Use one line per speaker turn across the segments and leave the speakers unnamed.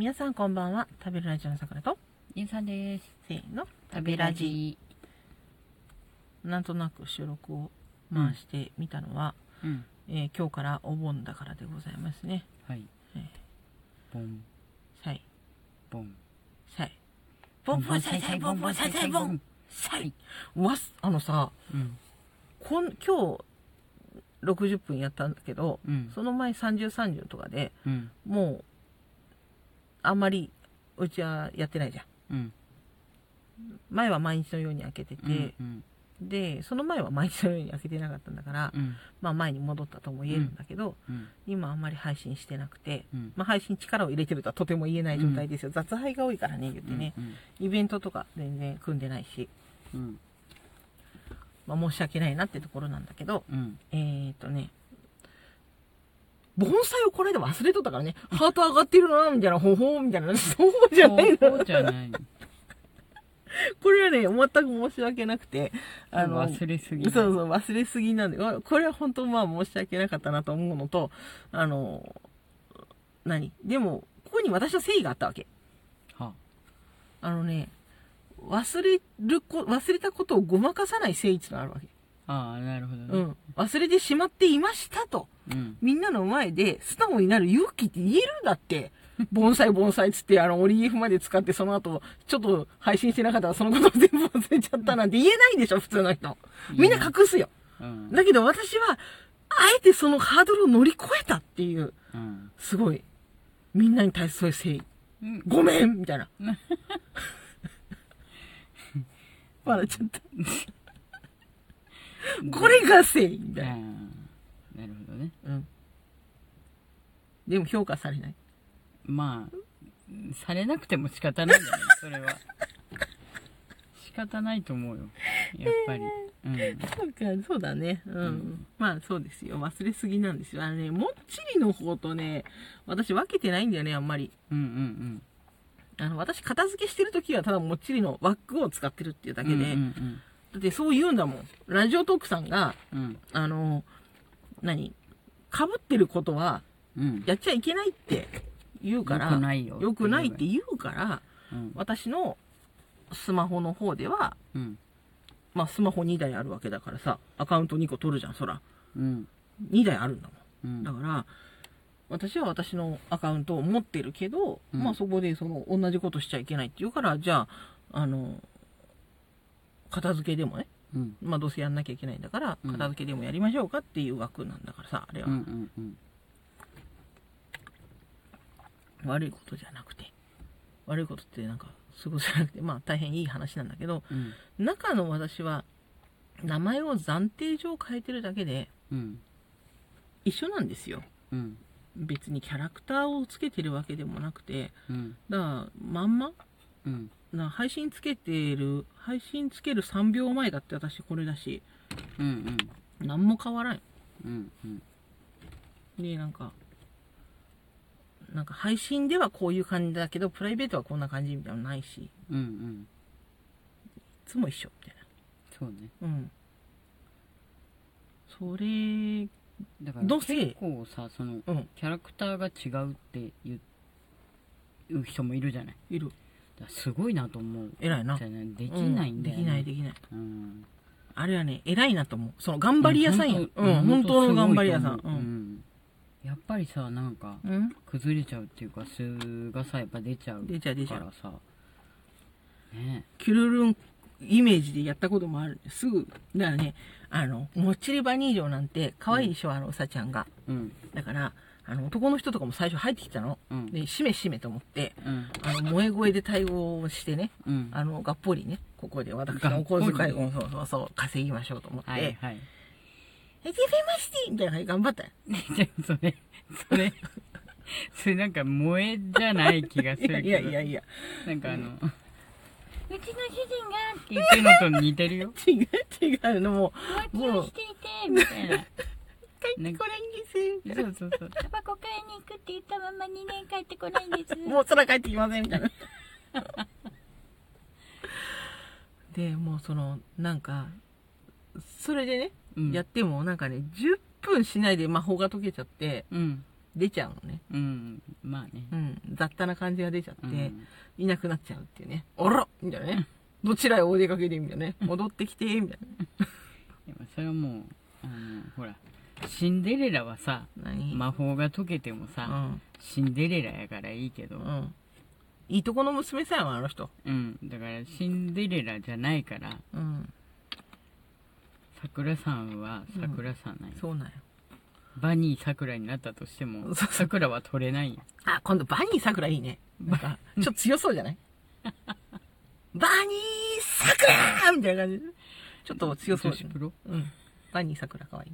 皆さんこんばんは食べるラジオのさくらと
ゆうさんです。
せーの
食べラジ。
なんとなく収録を回してみたのは、
うん。
えー今日からお盆だからでございますね
はい。
はい
ボン、
さい
ボン。
さいボンボンさいさいボンボンさいさいボンさいわすあのさ
うん。
こん今日60分やったんだけど
うん。
その前3030とかで
うん。
もうあんまりうちはやってないじゃん
うん。
前は毎日のように開けてて、
うん。
でその前は毎日のように開けてなかったんだから、
うん。
まあ前に戻ったとも言えるんだけど、
うん。
今あんまり配信してなくて、
うん。
まあ、配信力を入れてるとはとても言えない状態ですよ、雑配が多いからね言ってね、
うん。
イベントとか全然組んでないし、
うん。
まあ、申し訳ないなってところなんだけど
うん。
えー、っとね盆栽をこの間忘れとったからねハート上がってるなみたいなほほーみたいな そうじゃないの
そうじゃない。
これはね全く申し訳なくてあの
忘れすぎ。
そうそう、忘れすぎなんで、わこれは本当まあ申し訳なかったなと思うのと、あの、何？でも、ここに私の誠意があったわけ。
は
あのね、忘れるこ、忘れたことをごまかさない誠意ってのがあるわけ。
ああ、なるほどね。
うん。忘れてしまっていましたと。
うん。
みんなの前で素直になる勇気って言えるんだって。盆栽盆栽っつって、あの、オリーフまで使って、その後、ちょっと配信してなかったらそのこと全部忘れちゃったなんて言えないでしょ、普通の人。みんな隠すよ。
うん。
だけど私は、あえてそのハードルを乗り越えたっていう、
うん。
すごい、みんなに対する誠意。
うん。
ごめんみたいな。笑っちゃった。これが誠意みたいな。
なるほどね。
うん。でも評価されない。
まあ、されなくても仕方ないんじゃないそれは。仕方ないと思うよ。やっぱり。うん。
なんか、そうだね。うん。
うん
まあそうですよ。忘れすぎなんですよ。あのね、もっちりの方とね、私分けてないんだよね、あんまり。
うんうん
あの、私片付けしてる時はただもっちりのワックを使ってるっていうだ
うん。
けで、
うんうん
だってそう言うんだもん。ラジオトークさんが、
うん。
あの、何被ってることは
うん。
やっちゃいけないって言うから、
よくないよ
よくないって言うから、
うん。
私のスマホの方では、
うん。
まあスマホ2台あるわけだからさ、アカウント2個取るじゃん、そら。
うん。
2台あるんだもん。
うん
だから、私は私のアカウントを持ってるけど、
うん
まあそこでその同じことしちゃいけないって言うから、じゃあ、あの、片付けでもね、
うん。
まあどうせやんなきゃいけないんだから、
うん
片付けでもやりましょうかっていう枠なんだからさ、あれは。
うんうんうん。
悪いことじゃなくて。悪いことってなんか、すごいじゃなくて、まあ大変いい話なんだけど、
うん。
中の私は、名前を暫定上変えてるだけで、
うん。
一緒なんですよ。
うん。
別にキャラクターをつけてるわけでもなくて、
うん。
だから、まんま
うん。
な配信つけてる、配信つける3秒前だって私これだし、
うん。
何も変わらん。
うん。うん。
で、なんか、なんか配信ではこういう感じだけど、プライベートはこんな感じみたいなのないし、い
うん。うん。
つも一緒みたい
そうね。
な。うん。それ、
だから結構さ、その、
うん、
キャラクターが違うって言う人もいるじゃない。
いる。
すごいなと思う。
偉いな。
できないんだよ、ね
うできない、できない。
うん。
あれはね、偉いなと思う。その頑張り屋さんや。
い
うん、本当の頑張り屋さん。
ううん。やっぱりさ、なんか。崩れちゃうっていうか、素がさ、やっぱ出ちゃう
出ちゃう出ちゃう
からさ。ね
キュルルンイメージでやったこともある。すぐ、だからね、あの、もっちりバニージョなんて、可愛いでしょ、あの、うさちゃんが。
うん。
だから、あの、男の人とかも最初入ってきたの。
うん。
で、しめしめと思って、
うん。
あの、萌え声で対応してね、
うん。
あの、がっぽりね、ここで私のお小遣いを、そうそうそう、稼ぎましょうと思って、
はいはい。
え、てめましてみたいな感じで頑張った
それ、それ、それなんか萌えじゃない気がするけど。
いやいやいや、
なんかあの、うちの主人がって言ってるのと似てるよ。
違う違うの、もう、
していて、みたいな。
帰ってこないんです
そうそうそう。タバコ買いに行くって言ったまま2年帰ってこないんです。
な。もう空帰ってきませんみたいな。で、もうその、なんか、それでね、
うん
やってもなんかね、10分しないで魔法が解けちゃって、
うん。
出ちゃうのね。
うんまあね
うん。雑多な感じが出ちゃって、
うん
いなくなっちゃうっていうね。あらみたいなね。どちらへお出かけでみたいなね。戻ってきて、みたいな。
でもそれはもうあのほらシンデレラはさ
何？
魔法が解けても
う
さ、
ん。
シンデレラやからいいけど、
うん。いいとこの娘さんはあの人。
うん、だからシンデレラじゃないから
うん。
桜さんは桜さんなんよ、
そうなんよ。
バニー桜になったとしても
そうそう
桜は取れないよ
あ、今度バニー桜いいね。なんか、ちょっと強そうじゃない？バニー桜みたいな感じ。ちょっと強そうじゃ
プ。ロ？
うん。バニー桜かわいい。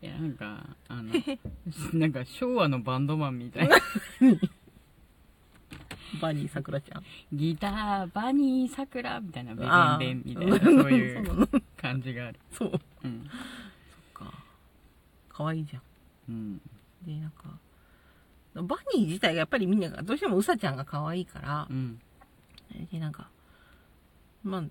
いやなんかあの なんか昭和のバンドマンみたいな
バニー桜ちゃん？
ギターバニー桜みたいなベ
あー
ベンベンみたいなそういう感じがある
そう。
うん、
か。かわいいじゃん。
うん、
で、なんか、バニー自体がやっぱりみんなが、どうしてもうさちゃんが可愛いから
う、ん
で、なんか、まあ、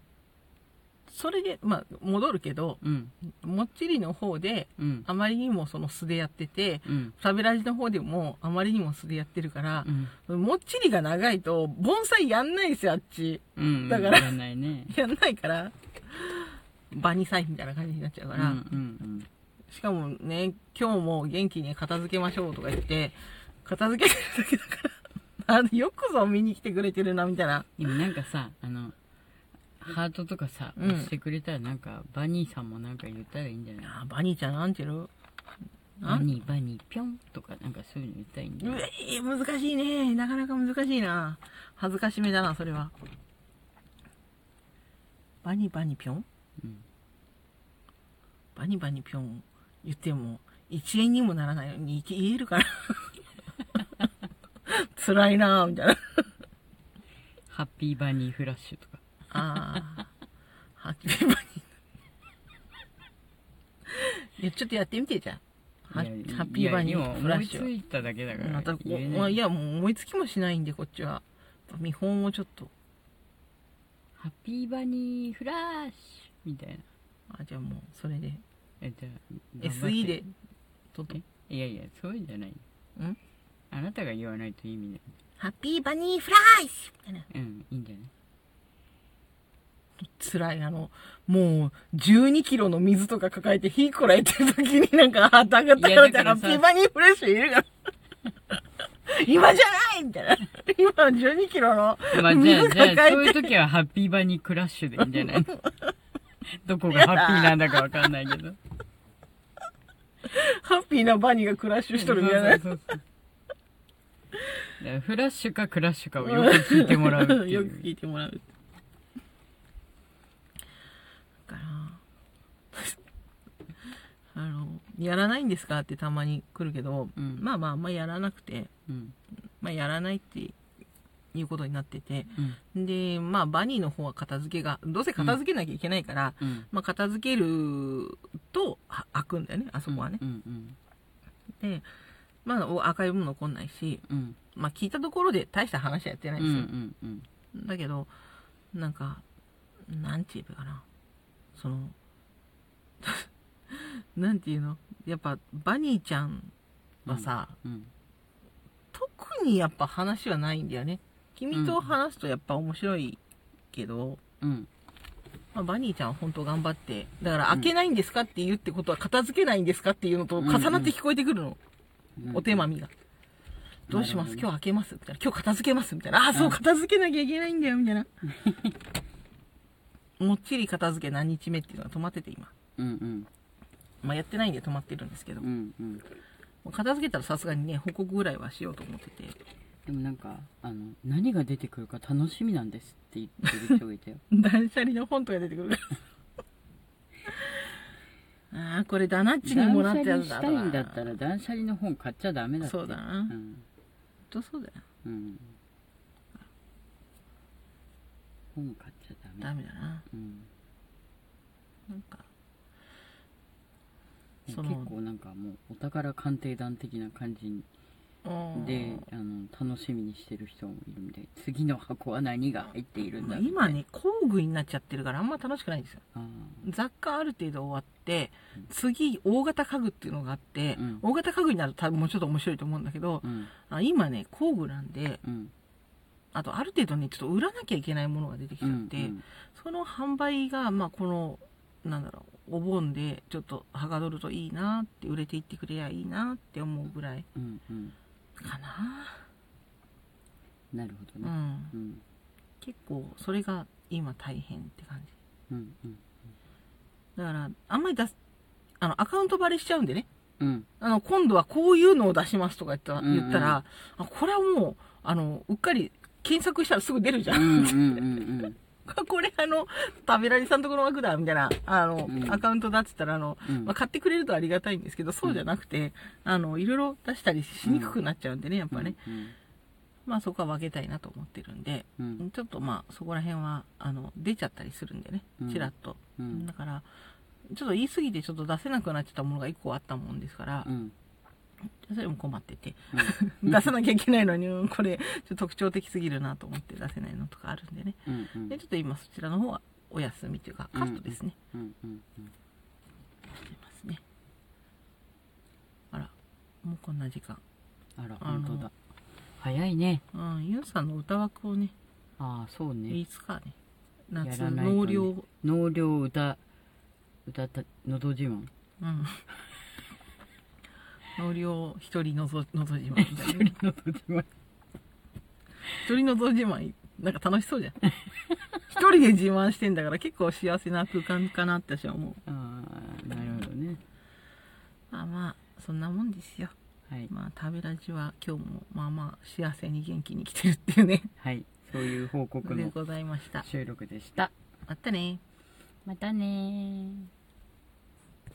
それで、まあ、戻るけど、
うん。
もっちりの方で、
うん。
あまりにもその素でやってて、
うん。
サベラジの方でもあまりにも素でやってるから
う、ん。
もっちりが長いと、盆栽やんないですよ、あっち。
うん。
だから
やらないね。
やんないから、バニサイみたいな感じになっちゃうから、しかもね、今日も元気に片付けましょうとか言って、片付けてるだけだから、あのよくぞ見に来てくれてるな、みたいな。
でもなんかさあのハートとかさ、
うん
押してくれたらなんかバニーさんもなんか言ったらいいんじゃない？
あバニーちゃんなんていうの？
バニーバニーぴょんとかなんかそういうの言ったらいいんじゃ
う
ない？
え難しいね。なかなか難しいな。恥ずかしめだな、それは。バニバニぴょん？
うん
バニバニぴょん言っても、一円にもならないように言えるから。辛いなみたいな。
ハッピーバニーフラッシュとか
ああ。ハッピーバニー。いや、ちょっとやってみてじゃん。ハッピーバニーフラッシュ。
思いついただけだから
またこういや、もう思いつきもしないんで、こっちは。見本をちょっと。
ハッピーバニーフラッシュみたいな
あ、じゃあもう、それで。
えじゃあ
SE で、とと。
えいやいやそういうんじゃない
ん？
あなたが言わないと意味ない
ハッピーバニーフラッシュみたいな。
うんいいんじゃない？
辛い、あの、もう、12キロの水とか抱えて火こらえてる時になんか、あ、たがった
い
らハッピーバニーフラッシュいるから。今じゃないみたいな。今12キロの
まあじゃあ
水
じゃあ
抱えて。
そういう時はハッピーバニークラッシュでいいんじゃないどこがハッピーなんだかわかんないけど
ハッピーなバニーがクラッシュしとるみたいな。
そうそうそうだからフラッシュかクラッシュかをよく聞いてもらうってい
よく
う
聞いてもらう。だから、あの、やらないんですか？ってたまに来るけど、
うん。
まあまああんまやらなくて、
うん。
まあやらないっていうことになってて、
うん。
で、まあバニーの方は片付けが、どうせ片付けなきゃいけないから、
うん。
まあ片付けるとは開くんだよね、あそこはね。で、まあお赤いもの残んないし、
うん。
まあ聞いたところで大した話はやってないですよ。
うんうん。
だけど、なんか、なんて言えばいいかな。その、なんていうの？やっぱ、バニーちゃんはさ、
うん
特にやっぱ話はないんだよね。君と話すとやっぱ面白いけど、
うん
まあ、バニーちゃんは本当頑張って、だから開けないんですかって言うってことは片付けないんですかっていうのと重なって聞こえてくるの。
うん
お手まみが。どうします？今日開けます？みたいな。今日片付けます？みたいな。ああ、そう、片付けなきゃいけないんだよ、みたいな。もっちり片付け何日目っていうのが止まってて今。
うんうん
まあやってないんで止まってるんですけど、
う
も
んうん
う片付けたらさすがにね、報告ぐらいはしようと思ってて。
でもなんかあの何が出てくるか楽しみなんですって言ってる人がいたよ
断捨離の本とか出てくる。ああ、これダナッチにもら
断捨離
ったやつだ
したいんだったら断捨離の本買っちゃダメだって
そうだな。
うん
とそうだよ。
うん本買っちゃダメ
ダメだな。
うん
なんか、
結構なんかもうお宝鑑定団的な感じであの楽しみにしてる人もいるんで次の箱は何が入っているんだ
今ね工具になっちゃってるからあんま楽しくないんですよ。
あ
雑貨ある程度終わって
うん。
次大型家具っていうのがあって、
うん。
大型家具になると多分もうちょっと面白いと思うんだけど
ー、うん。
あ今ね工具なんで
うん。
あとある程度ねちょっと売らなきゃいけないものが出てきちゃって、
うん。
その販売がまあこのなんだろうお盆でちょっとはかどるといいなって売れていってくれりゃいいなって思うぐらい
うんうん。
かな。
なるほ
う
どね。
ん。
うん。
結構それが今大変って感じ。
うんうん
だからあんまり出すあのアカウントバレしちゃうんでね。
うん。
あの今度はこういうのを出しますとか言ったら,、
うんうん。
言ったらあこれはもうあのうっかり検索したらすぐ出るじゃ、
うんんうんうん
これあの食べられさんとこの枠だみたいなあの、
うん。
アカウントだっつったらあの、
うん。
まあ、買ってくれるとありがたいんですけどそうじゃなくて、あのいろいろ出したりしにくくなっちゃうんでねやっぱね、
うん。
まあそこは分けたいなと思ってるんで、
うん。
ちょっとまあそこら辺はあの出ちゃったりするんでね
うん。
ちらっと、
うん。
だからちょっと言い過ぎてちょっと出せなくなっちゃったものが1個あったもんですから
う、ん
それも困ってて。
うん。
出さなきゃいけないのにうんこれちょっと特徴的すぎるなと思って出せないのとかあるんでね。
うんうん。
でちょっと今そちらの方はお休みというかカットですね、
うんうんうん。
ますね。あらもうこんな時間。
あら本当だ。早いね。
うんユンさんの歌枠をね
ああそうね。
いつかね夏
やらないとね。
納涼
納涼歌歌たのど自慢。
うん納涼一人のぞのぞ自慢みたい。な一人のぞ自慢なんか楽しそうじゃん。一人で自慢してんだから結構幸せな空間かなって私は思う。
ああなるほどね。
まあまあそんなもんですよ。
はい。
まあ食べラジは今日もまあまあ幸せに元気に来てるっていうね。
はい。そういう報告の
でございました。
収録でした。
またね。
またねー